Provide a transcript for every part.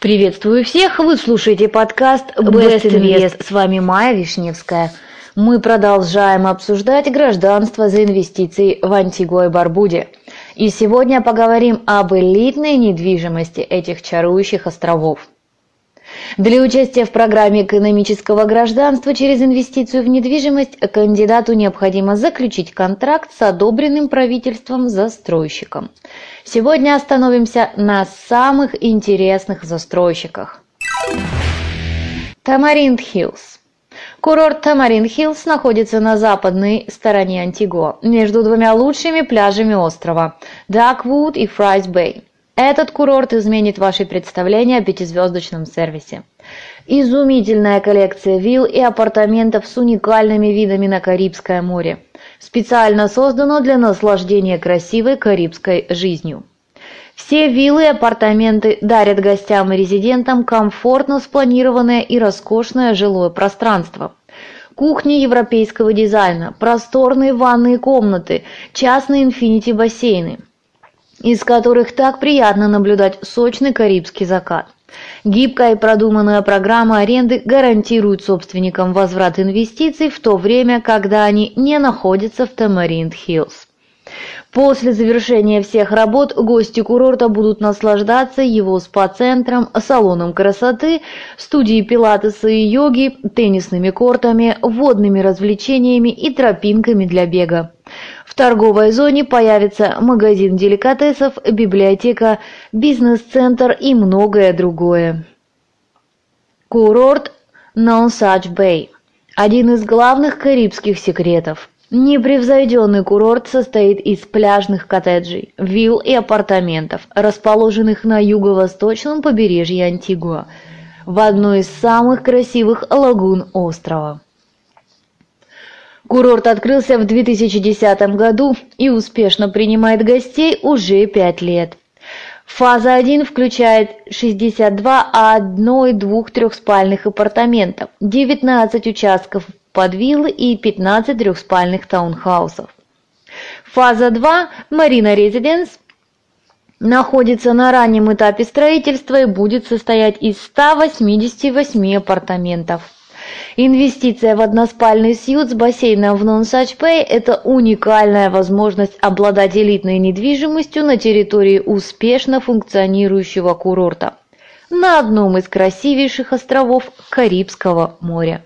Приветствую всех! Вы слушаете подкаст Best Invest. С вами Майя Вишневская. Мы продолжаем обсуждать гражданство за инвестиции в Антигуа и Барбуде. И сегодня поговорим об элитной недвижимости этих чарующих островов. Для участия в программе экономического гражданства через инвестицию в недвижимость кандидату необходимо заключить контракт с одобренным правительством застройщиком. Сегодня остановимся на самых интересных застройщиках. Тамаринд Хиллз Курорт Тамаринд-Хиллз находится на западной стороне Антигуа, между двумя лучшими пляжами острова – Даквуд и Фрайс-Бэй. Этот курорт изменит ваши представления о пятизвездочном сервисе. Изумительная коллекция вилл и апартаментов с уникальными видами на Карибское море. Специально создано для наслаждения красивой карибской жизнью. Все виллы и апартаменты дарят гостям и резидентам комфортно спланированное и роскошное жилое пространство. Кухни европейского дизайна, просторные ванные комнаты, частные инфинити-бассейны, из которых так приятно наблюдать сочный карибский закат. Гибкая и продуманная программа аренды гарантирует собственникам возврат инвестиций в то время, когда они не находятся в Тамаринд-Хиллз. После завершения всех работ гости курорта будут наслаждаться его спа-центром, салоном красоты, студией пилатеса и йоги, теннисными кортами, водными развлечениями и тропинками для бега. В торговой зоне появится магазин деликатесов, библиотека, бизнес-центр и многое другое. Курорт Нонсач-Бэй – один из главных карибских секретов – Непревзойденный курорт состоит из пляжных коттеджей, вилл и апартаментов, расположенных на юго-восточном побережье Антигуа, в одной из самых красивых лагун острова. Курорт открылся в 2010 году и успешно принимает гостей уже 5 лет. Фаза 1 включает 62 одно- и двух трехспальных апартаментов, 19 участков под виллы и 15 трехспальных таунхаусов. Фаза 2 «Марина Резиденс» находится на раннем этапе строительства и будет состоять из 188 апартаментов. Инвестиция в односпальный сьют с бассейном в Нонсачпэй – это уникальная возможность обладать элитной недвижимостью на территории успешно функционирующего курорта на одном из красивейших островов Карибского моря.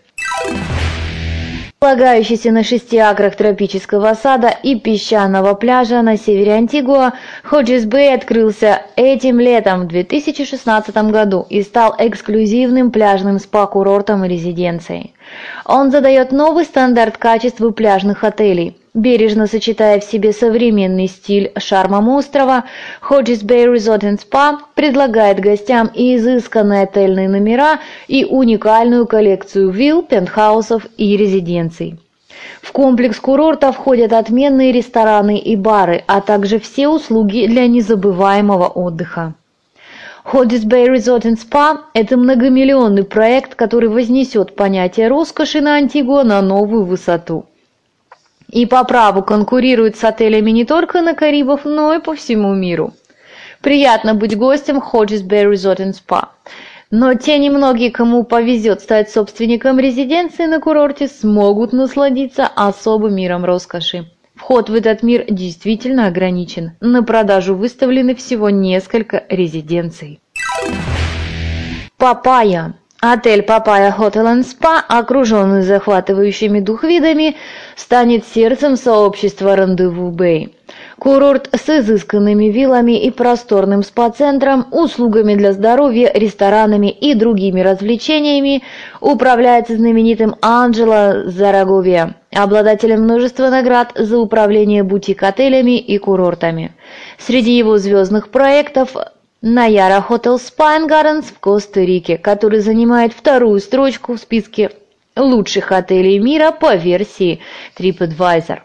Располагающийся на шести акрах тропического сада и песчаного пляжа на севере Антигуа, Ходжес-Бэй открылся этим летом в 2016 году и стал эксклюзивным пляжным спа-курортом и резиденцией. Он задает новый стандарт качества пляжных отелей – Бережно сочетая в себе современный стиль шармом острова, Hodges Bay Resort and Spa предлагает гостям и изысканные отельные номера, и уникальную коллекцию вилл, пентхаусов и резиденций. В комплекс курорта входят отменные рестораны и бары, а также все услуги для незабываемого отдыха. Hodges Bay Resort and Spa – это многомиллионный проект, который вознесет понятие роскоши на Антигуа на новую высоту и по праву конкурирует с отелями не только на Карибах, но и по всему миру. Приятно быть гостем Hodges Bay Resort and Spa. Но те немногие, кому повезет стать собственником резиденции на курорте, смогут насладиться особым миром роскоши. Вход в этот мир действительно ограничен. На продажу выставлены всего несколько резиденций. Папайя Отель Папая Hotel and Spa, окруженный захватывающими дух видами, станет сердцем сообщества Рандеву Бэй. Курорт с изысканными виллами и просторным спа-центром, услугами для здоровья, ресторанами и другими развлечениями управляется знаменитым Анджело Зараговия, обладателем множества наград за управление бутик-отелями и курортами. Среди его звездных проектов Наяра Hotel Spine Gardens в Коста-Рике, который занимает вторую строчку в списке лучших отелей мира по версии TripAdvisor.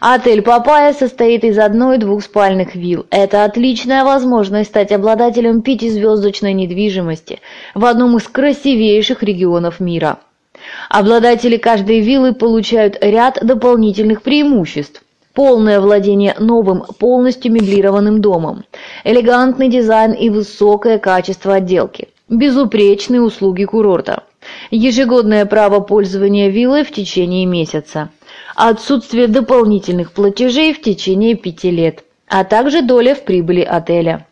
Отель Папая состоит из одной- и двухспальных вилл. Это отличная возможность стать обладателем пятизвездочной недвижимости в одном из красивейших регионов мира. Обладатели каждой виллы получают ряд дополнительных преимуществ полное владение новым, полностью меблированным домом, элегантный дизайн и высокое качество отделки, безупречные услуги курорта, ежегодное право пользования виллой в течение месяца, отсутствие дополнительных платежей в течение пяти лет, а также доля в прибыли отеля.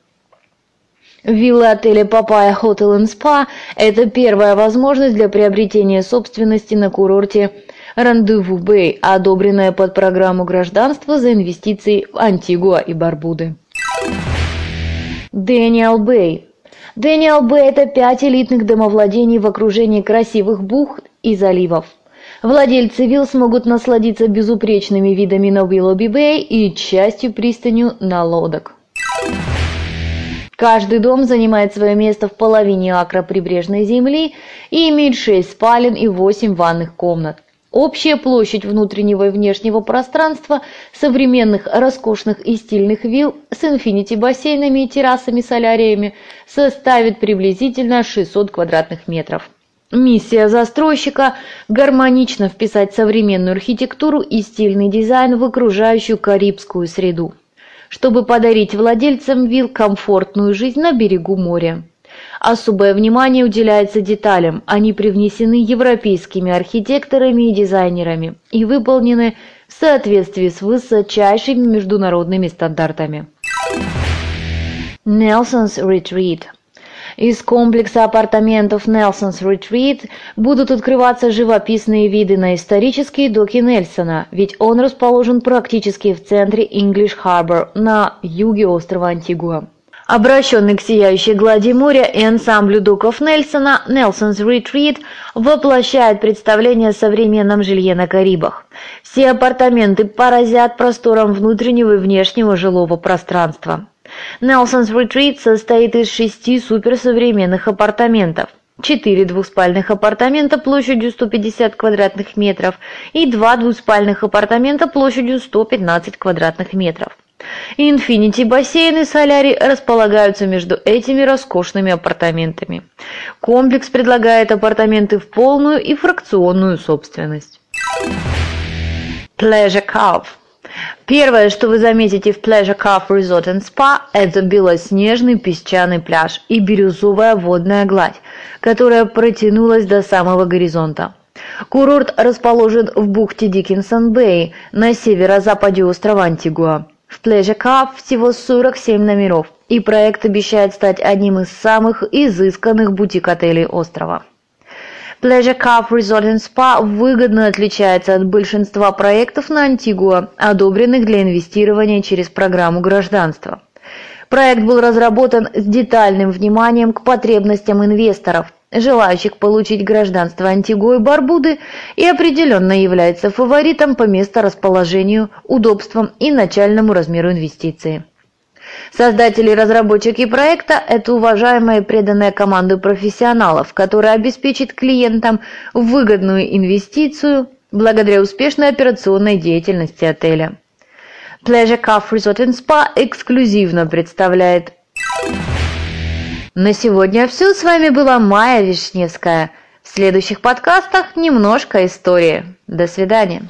Вилла отеля Papaya Hotel and Spa – это первая возможность для приобретения собственности на курорте Рандеву Бэй, одобренная под программу гражданства за инвестиции в Антигуа и Барбуды. Дэниел Бэй Дэниел Бэй – это пять элитных домовладений в окружении красивых бухт и заливов. Владельцы вилл смогут насладиться безупречными видами на Уиллоби Бэй и частью пристанью на лодок. Каждый дом занимает свое место в половине акра прибрежной земли и имеет 6 спален и 8 ванных комнат. Общая площадь внутреннего и внешнего пространства современных роскошных и стильных вилл с инфинити-бассейнами и террасами-соляриями составит приблизительно 600 квадратных метров. Миссия застройщика – гармонично вписать современную архитектуру и стильный дизайн в окружающую карибскую среду чтобы подарить владельцам вилл комфортную жизнь на берегу моря. Особое внимание уделяется деталям, они привнесены европейскими архитекторами и дизайнерами и выполнены в соответствии с высочайшими международными стандартами. Nelson's Retreat из комплекса апартаментов Нельсонс Ретрит будут открываться живописные виды на исторические доки Нельсона, ведь он расположен практически в центре English Harbor на юге острова Антигуа. Обращенный к сияющей глади моря и ансамблю доков Нельсона, Нельсонс Ретрит воплощает представление о современном жилье на Карибах. Все апартаменты поразят простором внутреннего и внешнего жилого пространства. Нelson's Retreat состоит из шести суперсовременных апартаментов. Четыре двухспальных апартамента площадью 150 квадратных метров и два двуспальных апартамента площадью 115 квадратных метров. Инфинити бассейн и солярий располагаются между этими роскошными апартаментами. Комплекс предлагает апартаменты в полную и фракционную собственность. Pleasure Cove Первое, что вы заметите в Pleasure Cove Resort and Spa, это белоснежный песчаный пляж и бирюзовая водная гладь, которая протянулась до самого горизонта. Курорт расположен в бухте Диккенсон-Бэй на северо-западе острова Антигуа. В Pleasure Cove всего 47 номеров, и проект обещает стать одним из самых изысканных бутик-отелей острова. Pleasure Cove Resort and Spa выгодно отличается от большинства проектов на Антигуа, одобренных для инвестирования через программу гражданства. Проект был разработан с детальным вниманием к потребностям инвесторов, желающих получить гражданство Антигуа и Барбуды, и определенно является фаворитом по месторасположению, удобствам и начальному размеру инвестиции. Создатели и разработчики проекта – это уважаемая и преданная команда профессионалов, которая обеспечит клиентам выгодную инвестицию благодаря успешной операционной деятельности отеля. Pleasure Cove Resort and Spa эксклюзивно представляет. На сегодня все. С вами была Майя Вишневская. В следующих подкастах немножко истории. До свидания.